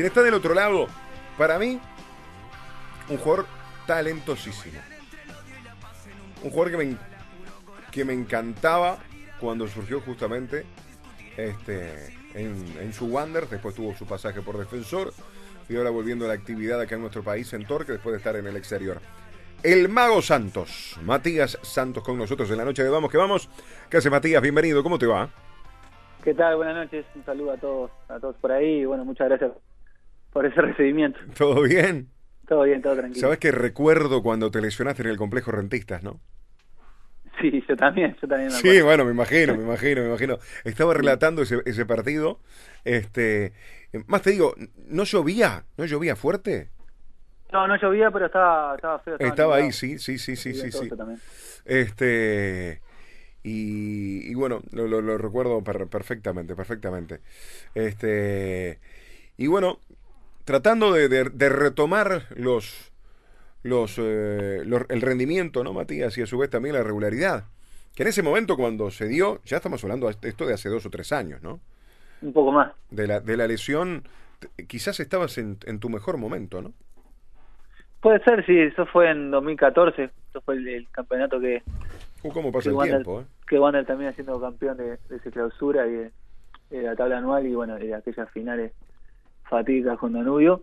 Quien está del otro lado, para mí, un jugador talentosísimo. Un jugador que me, que me encantaba cuando surgió justamente este, en, su Wander, después tuvo su pasaje por defensor y ahora volviendo a la actividad acá en nuestro país en Torque después de estar en el exterior. El Mago Santos, Matías Santos con nosotros en la noche de Vamos que Vamos. ¿Qué hace Matías? Bienvenido, ¿cómo te va? ¿Qué tal? Buenas noches, un saludo a todos, a todos por ahí bueno, muchas gracias por ese recibimiento. ¿Todo bien? Todo bien, todo tranquilo. Sabes que recuerdo cuando te lesionaste en el complejo Rentistas, ¿no? Sí, yo también, yo también. sí, bueno, me imagino, me imagino, me imagino. Estaba relatando ese, ese partido. Este, más te digo, ¿no llovía? ¿No llovía fuerte? No, no llovía, pero estaba, estaba feo. Estaba, ahí, sí, sí, sí, sí, sí. sí. Este, y, y, bueno, lo, lo, recuerdo perfectamente, perfectamente. Este, y bueno, tratando de, de retomar los eh, los, el rendimiento, ¿no, Matías? Y a su vez también la regularidad. Que en ese momento cuando se dio, ya estamos hablando de esto de hace dos o tres años, ¿no? Un poco más. De la, de la lesión, quizás estabas en, en tu mejor momento, ¿no? Puede ser, sí, eso fue en 2014, eso fue el, campeonato que... Uh, ¿Cómo pasa el tiempo? Eh? Que Wander también siendo campeón de, de esa clausura y de, la tabla anual y bueno, de aquellas finales fatídicas con Danubio.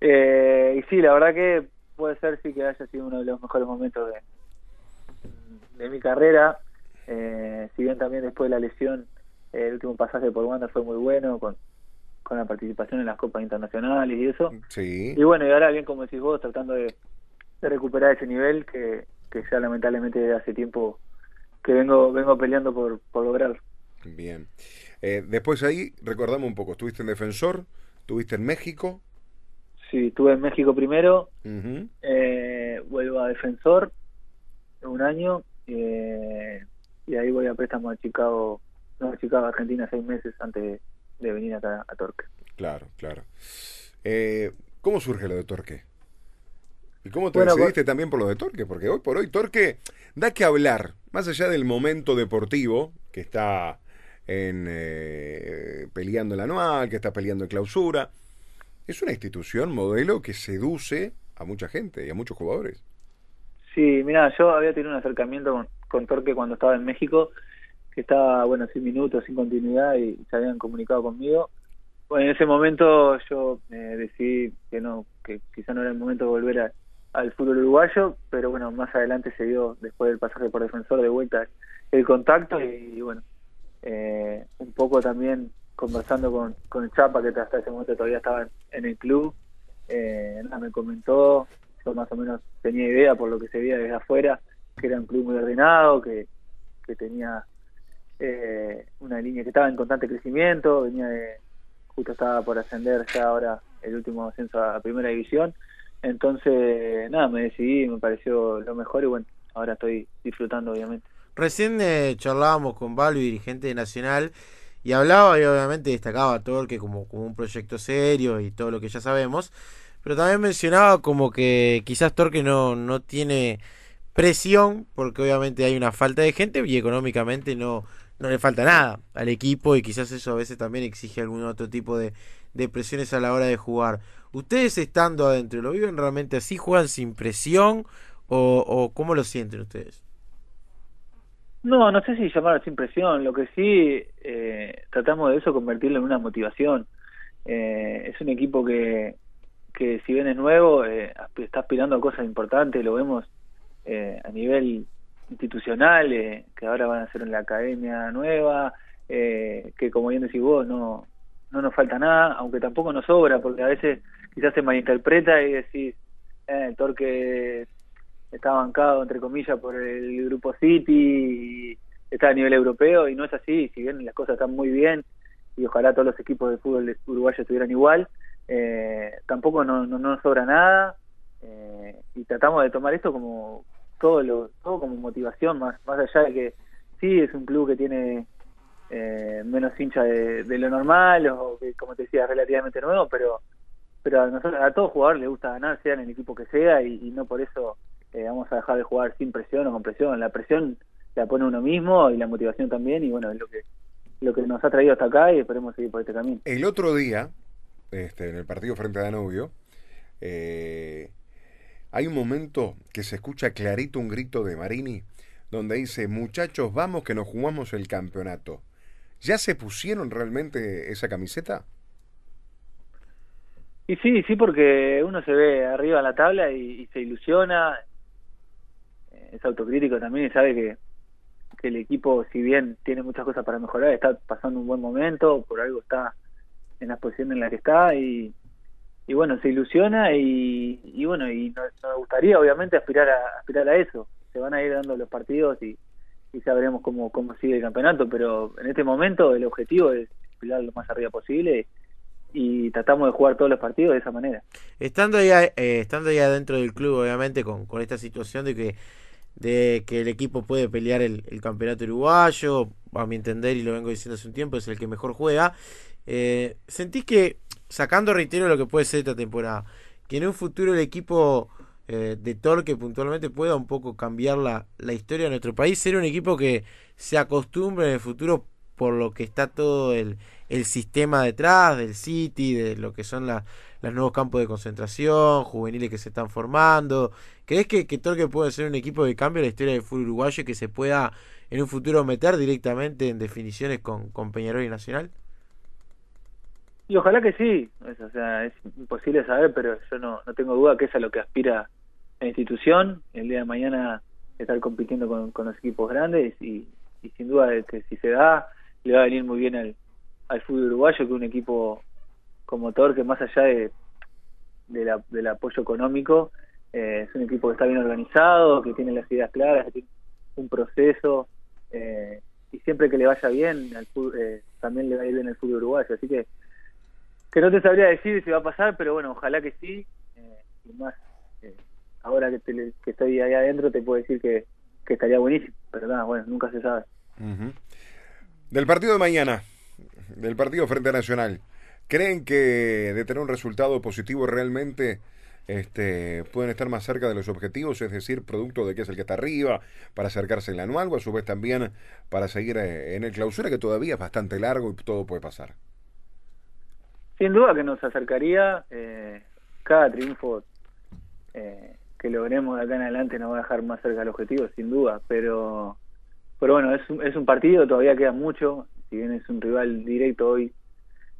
Eh, y sí, la verdad que puede ser sí que haya sido uno de los mejores momentos de, de mi carrera. Eh, si bien también después de la lesión, el último pasaje por Wanda fue muy bueno, con, con la participación en las copas internacionales y eso. Sí. Y bueno, y ahora bien, como decís vos, tratando de, recuperar ese nivel que, que ya lamentablemente hace tiempo que vengo vengo peleando por, por lograrlo. Bien. Eh, después ahí, recordamos un poco, estuviste en Defensor, estuviste en México, Sí, estuve en México primero, eh, vuelvo a Defensor un año eh, y ahí voy a préstamo a Chicago, no a Chicago, Argentina, seis meses antes de venir acá a Torque. Claro, claro. Eh, ¿Cómo surge lo de Torque? ¿Y cómo te decidiste también por lo de Torque? Porque hoy por hoy Torque da que hablar, más allá del momento deportivo que está en peleando el anual, que está peleando en clausura es una institución modelo que seduce a mucha gente y a muchos jugadores. Sí, mira, yo había tenido un acercamiento con, Torque cuando estaba en México, que estaba, bueno, sin minutos, sin continuidad y se habían comunicado conmigo. Bueno, en ese momento yo eh, decidí que no, que quizá no era el momento de volver al fútbol uruguayo, pero bueno, más adelante se dio, después del pasaje por defensor, de vuelta el contacto y, bueno, eh, un poco también conversando con, con Chapa, que hasta ese momento todavía estaba en, el club, eh, me comentó, yo más o menos tenía idea por lo que se veía desde afuera, que era un club muy ordenado, que, que tenía eh, una línea que estaba en constante crecimiento, venía de, justo estaba por ascender ya ahora el último ascenso a primera división, entonces nada, me decidí, me pareció lo mejor y bueno, ahora estoy disfrutando obviamente. Recién eh, charlábamos con Valvo, dirigente de Nacional, y hablaba y obviamente destacaba a Torque como, como un proyecto serio y todo lo que ya sabemos. Pero también mencionaba como que quizás Torque no, no tiene presión porque obviamente hay una falta de gente y económicamente no, no le falta nada al equipo y quizás eso a veces también exige algún otro tipo de, de presiones a la hora de jugar. ¿Ustedes estando adentro lo viven realmente así? ¿Juegan sin presión o, o cómo lo sienten ustedes? No, no sé si llamarlo sin presión, lo que sí eh, tratamos de eso convertirlo en una motivación. Eh, es un equipo que, que si bien es nuevo, eh, está aspirando a cosas importantes, lo vemos eh, a nivel institucional, eh, que ahora van a ser en la academia nueva, que como bien decís vos, no, no nos falta nada, aunque tampoco nos sobra, porque a veces quizás se malinterpreta y decís, eh, Torque está bancado, entre comillas, por el Grupo City, y está a nivel europeo, y no es así, si bien las cosas están muy bien, y ojalá todos los equipos de fútbol uruguayo estuvieran igual, eh, tampoco no, no, nos sobra nada, eh, y tratamos de tomar esto como todo lo todo como motivación, más, más allá de que sí es un club que tiene eh, menos hincha de, lo normal, o que como te decía, relativamente nuevo, pero pero a nosotros a todo jugador le gusta ganar, sea en el equipo que sea, y no por eso eh, vamos a dejar de jugar sin presión o con presión. La presión la pone uno mismo y la motivación también y bueno, es lo que, lo que nos ha traído hasta acá y esperemos seguir por este camino. El otro día, este, en el partido frente a Danubio, eh, hay un momento que se escucha clarito un grito de Marini donde dice, muchachos, vamos que nos jugamos el campeonato. ¿Ya se pusieron realmente esa camiseta? Y sí, sí, porque uno se ve arriba en la tabla y, se ilusiona, es autocrítico también y sabe que, que el equipo, si bien tiene muchas cosas para mejorar, está pasando un buen momento, por algo está en la posición en la que está y, y bueno, se ilusiona y, y bueno, y nos, gustaría obviamente aspirar a, aspirar a eso. Se van a ir dando los partidos y, y sabremos cómo, cómo sigue el campeonato, pero en este momento el objetivo es aspirar lo más arriba posible y tratamos de jugar todos los partidos de esa manera. Estando ya, eh, estando ya dentro del club, obviamente, con, con esta situación de que de que el equipo puede pelear el, campeonato uruguayo, a mi entender, y lo vengo diciendo hace un tiempo, es el que mejor juega. Eh, ¿Sentís que sacando, reitero, lo que puede ser esta temporada, que en un futuro el equipo eh, de Torque puntualmente pueda un poco cambiar la, la historia de nuestro país, ser un equipo que se acostumbre en el futuro por lo que está todo el, el sistema detrás del City, de lo que son los nuevos campos de concentración, juveniles que se están formando. ¿Crees que, que Torque puede ser un equipo de cambio en la historia del fútbol uruguayo y que se pueda en un futuro meter directamente en definiciones con, con Peñarol y Nacional? Y ojalá que sí, es, o sea, es imposible saber, pero yo no, no tengo duda que es a lo que aspira la institución, el día de mañana estar compitiendo con, con los equipos grandes y, y sin duda que si se da, le va a venir muy bien al, al fútbol uruguayo que un equipo como Torque, más allá de, la, del apoyo económico, eh, es un equipo que está bien organizado, que tiene las ideas claras, que tiene un proceso eh, y siempre que le vaya bien al eh, también le va a ir bien el fútbol uruguayo. Así que que no te sabría decir si va a pasar, pero bueno, ojalá que sí. Eh, y más, ahora que, que estoy ahí adentro te puedo decir que, que estaría buenísimo, pero nada, bueno, nunca se sabe. Del partido de mañana, del partido frente Nacional, ¿creen que de tener un resultado positivo realmente este, pueden estar más cerca de los objetivos, es decir, producto de que es el que está arriba, para acercarse al anual, o a su vez también para seguir eh, en el clausura, que todavía es bastante largo y todo puede pasar? Sin duda que nos acercaría, eh, cada triunfo eh, que logremos de acá en adelante nos va a dejar más cerca del objetivo, sin duda, pero pero bueno, es es un partido, todavía queda mucho, si bien es un rival directo hoy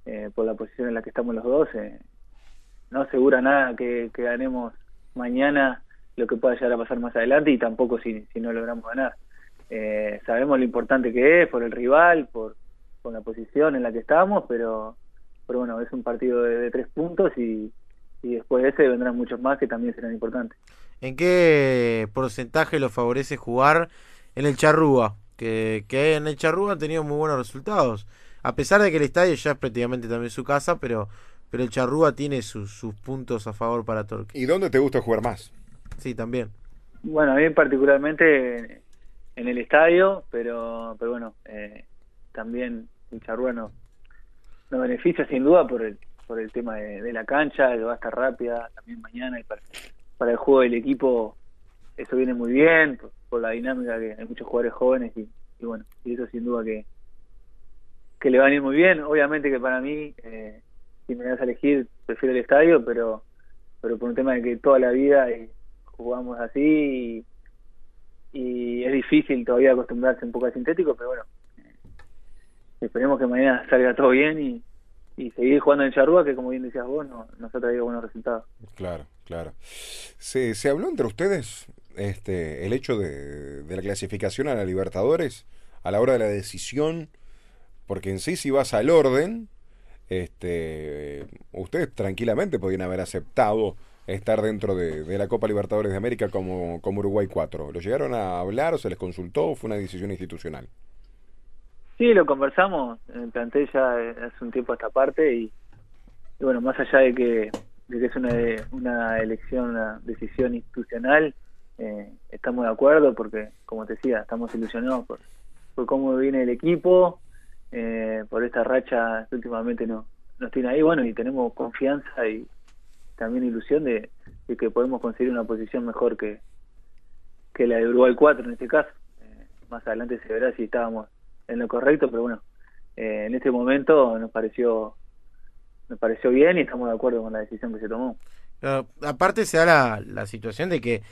eh, por la posición en la que estamos los dos, eh, no asegura nada que, que, ganemos mañana lo que pueda llegar a pasar más adelante y tampoco si, si no logramos ganar. Eh, sabemos lo importante que es por el rival, por, por la posición en la que estamos, pero pero bueno, es un partido de, tres puntos y, y, después de ese vendrán muchos más que también serán importantes. ¿En qué porcentaje lo favorece jugar en el Charrúa? Que, que en el Charrúa han tenido muy buenos resultados. A pesar de que el estadio ya es prácticamente también su casa, pero, pero el Charrúa tiene sus, sus puntos a favor para Torque. ¿Y dónde te gusta jugar más? Sí, también. Bueno, a mí particularmente en el estadio, pero, pero bueno, eh, también el Charrúa no, nos beneficia sin duda por el por el tema de, la cancha, que va a estar rápida también mañana y para, para el juego del equipo eso viene muy bien por, la dinámica que hay muchos jugadores jóvenes y, bueno, y eso sin duda que que le va a ir muy bien. Obviamente que para mí, eh, si me das a elegir, prefiero el estadio, pero pero por un tema de que toda la vida eh, jugamos así y, es difícil todavía acostumbrarse un poco al sintético, pero bueno, esperemos que mañana salga todo bien y, y seguir jugando en Charrúa, que como bien decías vos, no, nos ha traído buenos resultados. Claro, claro. ¿Se, se habló entre ustedes este, el hecho de, de la clasificación a la Libertadores a la hora de la decisión? Porque en sí, si vas al orden, este, ustedes tranquilamente podrían haber aceptado estar dentro de, de, la Copa Libertadores de América como, como Uruguay 4. ¿Lo llegaron a hablar o se les consultó o fue una decisión institucional? Sí, lo conversamos plantel ya hace un tiempo esta parte y, bueno, más allá de que, de que es una, una elección, una decisión institucional, eh, estamos de acuerdo porque, como te decía, estamos ilusionados por, por cómo viene el equipo, eh, por esta racha que últimamente no, nos tiene ahí, bueno, y tenemos confianza y también ilusión de, que podemos conseguir una posición mejor que, que la de Uruguay 4 en este caso. Eh, más adelante se verá si estábamos en lo correcto, pero bueno, eh, en este momento nos pareció me pareció bien y estamos de acuerdo con la decisión que se tomó. aparte se da la, la situación de que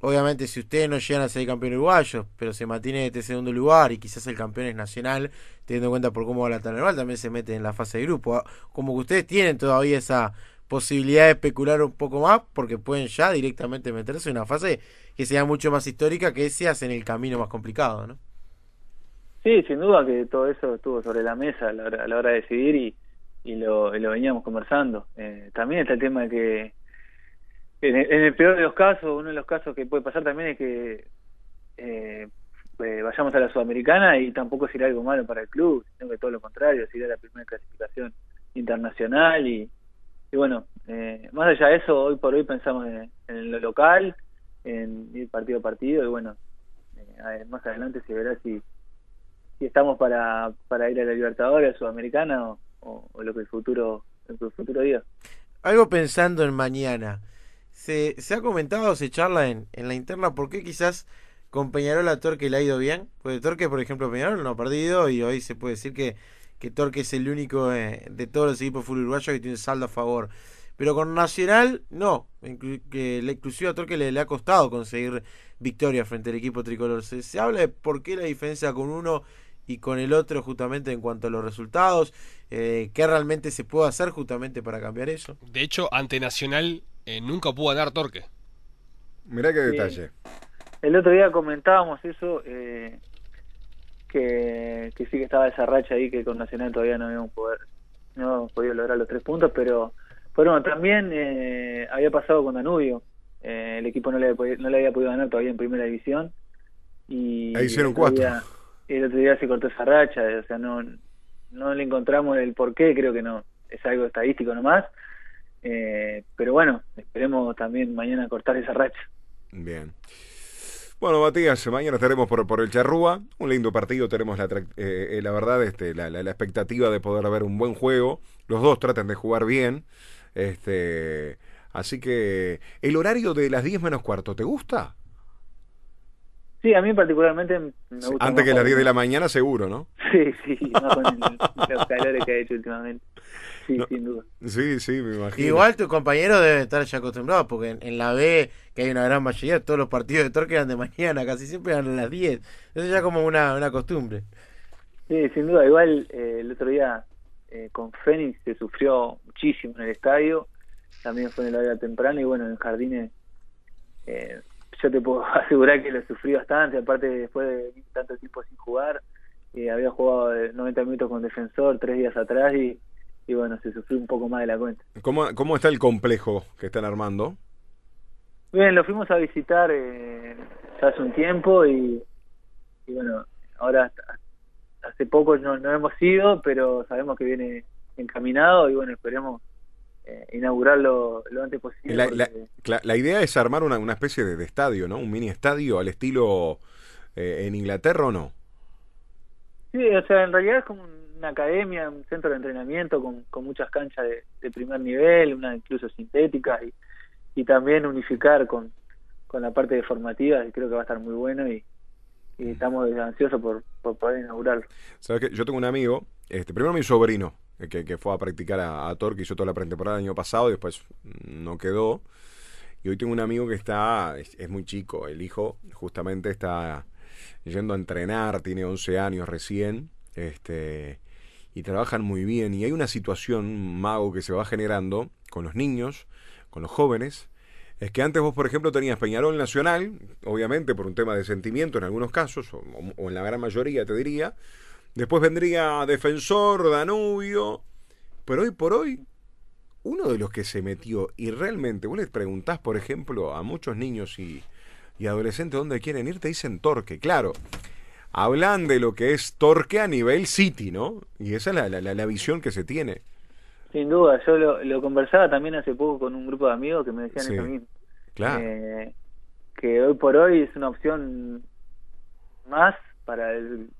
obviamente si ustedes no llegan a ser campeón uruguayo, pero se mantiene este segundo lugar y quizás el campeón es nacional, teniendo en cuenta por cómo va la tabla también se mete en la fase de grupo. Ah, como que ustedes tienen todavía esa posibilidad de especular un poco más, porque pueden ya directamente meterse en una fase que sea mucho más histórica, que se hace en el camino más complicado, ¿no? Sí, sin duda que todo eso estuvo sobre la mesa a la hora, de decidir y, y, lo, lo veníamos conversando. Eh, también está el tema de que en el, peor de los casos, uno de los casos que puede pasar también es que eh, eh, vayamos a la Sudamericana y tampoco será algo malo para el club, sino que todo lo contrario, sería la primera clasificación internacional y, y bueno, eh, más allá de eso, hoy por hoy pensamos en, lo local, en ir partido a partido y bueno, más adelante se verá si, si estamos para, para ir a la Libertadores, Sudamericana o, o, lo que el futuro, el futuro diga. Algo pensando en mañana se, se ha comentado, se charla en, en la interna, ¿por qué quizás con Peñarol a Torque le ha ido bien? Pues Torque, por ejemplo, Peñarol no ha perdido y hoy se puede decir que, que Torque es el único eh, de todos los equipos full uruguayos que tiene saldo a favor. Pero con Nacional, no. que la inclusive a Torque le, le, ha costado conseguir victoria frente al equipo tricolor. Se, se habla de por qué la diferencia con uno y con el otro justamente en cuanto a los resultados, eh, qué realmente se puede hacer justamente para cambiar eso. De hecho, ante Nacional eh, nunca pudo ganar Torque. Mirá qué detalle. El otro día comentábamos eso, eh, que, sí que estaba esa racha ahí que con Nacional todavía no habíamos poder, no podido lograr los tres puntos, pero, bueno, también eh, había pasado con Danubio. el equipo no le, no le había podido ganar todavía en primera división. Y ahí hicieron cuatro. y el otro día se cortó esa racha, o sea, no, no le encontramos el porqué, creo que no, es algo estadístico nomás eh, pero bueno, esperemos también mañana cortar esa racha. Bien. Bueno, Matías, mañana estaremos por, por el Charrúa. Un lindo partido. Tenemos la, eh, eh, la verdad, este, la, la, expectativa de poder ver un buen juego. Los dos tratan de jugar bien. Este, así que, ¿el horario de las 10 menos cuarto te gusta? Sí, a mí particularmente me gusta. Antes que las 10 de la mañana, seguro, ¿no? Sí, sí, no con los calores que ha hecho últimamente. Sí, sin duda. Sí, sí, me imagino. Igual tu compañero debe estar ya acostumbrado, porque en, la B, que hay una gran mayoría, todos los partidos de Torque eran de mañana, casi siempre eran a las 10. Eso ya como una, una costumbre. Sí, sin duda. Igual eh, el otro día eh, con Fénix se sufrió muchísimo en el estadio. También fue en el área temprano y bueno, en Jardines eh, yo te puedo asegurar que lo sufrí bastante. Aparte, después de tanto tiempo sin jugar, había jugado 90 minutos con defensor tres días atrás y y bueno, se sufrió un poco más de la cuenta. ¿Cómo, cómo está el complejo que están armando? Bien, lo fuimos a visitar eh, ya hace un tiempo y, bueno, ahora hace poco no, no hemos ido, pero sabemos que viene encaminado y bueno, esperemos eh, inaugurarlo lo antes posible. La, la, idea es armar una, una especie de, estadio, ¿no? Un mini estadio al estilo eh, en Inglaterra o no? Sí, o sea, en realidad es como un una academia, un centro de entrenamiento con, con muchas canchas de, primer nivel, una incluso sintética y, y también unificar con, con la parte de formativa, y creo que va a estar muy bueno y, estamos ansiosos por, por poder inaugurarlo. ¿Sabes que Yo tengo un amigo, este primero mi sobrino, que, que fue a practicar a, a Torque, hizo toda la pretemporada el año pasado y después no quedó. Y hoy tengo un amigo que está, es, muy chico, el hijo justamente está yendo a entrenar, tiene 11 años recién, este y trabajan muy bien. Y hay una situación, mago, que se va generando con los niños, con los jóvenes. Es que antes vos, por ejemplo, tenías Peñarol Nacional, obviamente por un tema de sentimiento en algunos casos, o, en la gran mayoría te diría. Después vendría Defensor, Danubio. Pero hoy por hoy, uno de los que se metió y realmente vos les preguntás, por ejemplo, a muchos niños y, y adolescentes dónde quieren ir, te dicen Torque. Claro, hablan de lo que es Torque a nivel City, ¿no? Y esa es la, la, visión que se tiene. Sin duda, yo lo, conversaba también hace poco con un grupo de amigos que me decían eso mismo. Claro. Eh, que hoy por hoy es una opción más para el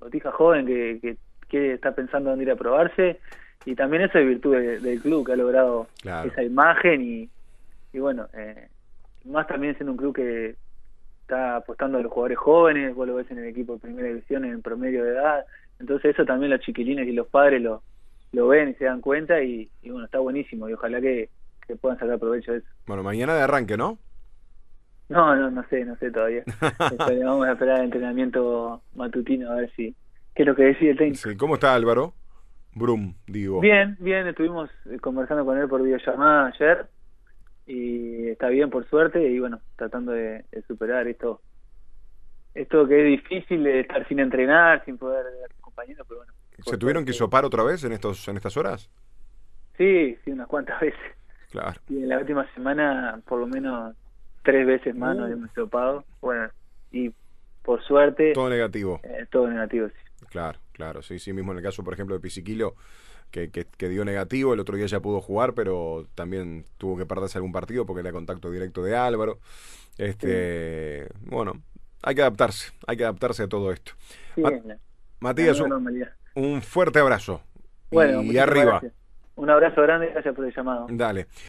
botija joven que, que, está pensando en ir a probarse y también eso es virtud del club que ha logrado esa imagen y, y bueno, eh, más también siendo un club que está apostando a los jugadores jóvenes, vos lo ves en el equipo de primera división en el promedio de edad, entonces eso también los chiquilines y los padres lo, lo ven y se dan cuenta y, y bueno, está buenísimo y ojalá que, que puedan sacar provecho de eso. Bueno, mañana de arranque, ¿no? No, no, no sé, no sé todavía. Espere, vamos a esperar el entrenamiento matutino a ver si qué es lo que decide el técnico. Sí, ¿Cómo está Álvaro? Brum, digo. Bien, bien, estuvimos eh, conversando con él por videollamada ayer y está bien por suerte y bueno, tratando de, de superar esto esto que es difícil de estar sin entrenar, sin poder ver a tus compañeros, pero bueno. ¿Se tuvieron que sopar otra vez en estos en estas horas? Sí, sí, unas cuantas veces. Claro. Y en la última semana por lo menos tres veces más nos Uh. hemos topado. Bueno, y por suerte Todo negativo. eh, todo negativo, sí. Claro, claro, sí, sí, mismo en el caso, por ejemplo, de Pisiquilo, que, que, que dio negativo, el otro día ya pudo jugar, pero también tuvo que perderse algún partido porque era contacto directo de Álvaro. Este, bueno, hay que adaptarse, hay que adaptarse a todo esto. Sí, la- Matías, un, fuerte abrazo. Bueno, y arriba, gracias. Un abrazo grande y gracias por el llamado. dale.